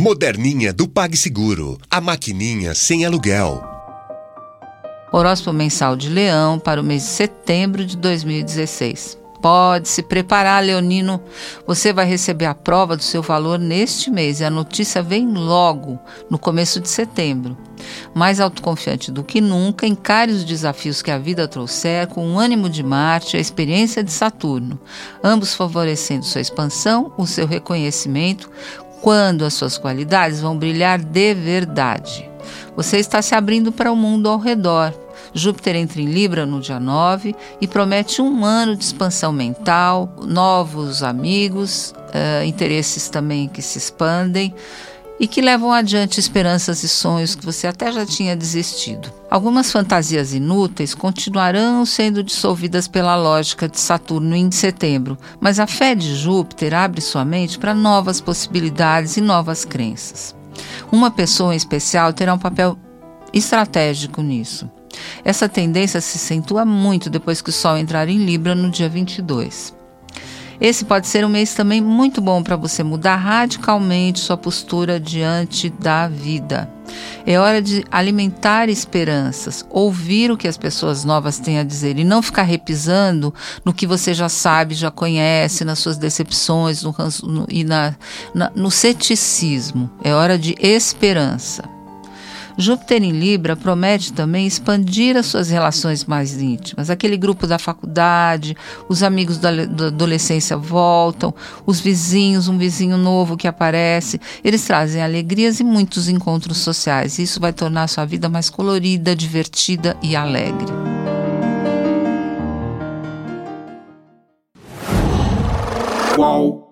Moderninha do PagSeguro. A maquininha sem aluguel. Horóscopo mensal de Leão para o mês de setembro de 2016. Pode se preparar, Leonino. Você vai receber a prova do seu valor neste mês e a notícia vem logo, no começo de setembro. Mais autoconfiante do que nunca, encare os desafios que a vida trouxer com o ânimo de Marte e a experiência de Saturno, ambos favorecendo sua expansão, o seu reconhecimento, quando as suas qualidades vão brilhar de verdade. Você está se abrindo para o mundo ao redor Júpiter entra em Libra no dia 9 e promete um ano de expansão mental, novos amigos, uh, interesses também que se expandem e que levam adiante esperanças e sonhos que você até já tinha desistido. Algumas fantasias inúteis continuarão sendo dissolvidas pela lógica de Saturno em setembro, mas a fé de Júpiter abre sua mente para novas possibilidades e novas crenças. Uma pessoa em especial terá um papel estratégico nisso. Essa tendência se acentua muito depois que o Sol entrar em Libra no dia 22. Esse pode ser um mês também muito bom para você mudar radicalmente sua postura diante da vida. É hora de alimentar esperanças, ouvir o que as pessoas novas têm a dizer e não ficar repisando no que você já sabe, já conhece, nas suas decepções no, no, e na, na, no ceticismo. É hora de esperança. Júpiter em Libra promete também expandir as suas relações mais íntimas. Aquele grupo da faculdade, os amigos da, da adolescência voltam, os vizinhos, um vizinho novo que aparece. Eles trazem alegrias e muitos encontros sociais. Isso vai tornar a sua vida mais colorida, divertida e alegre. Qual?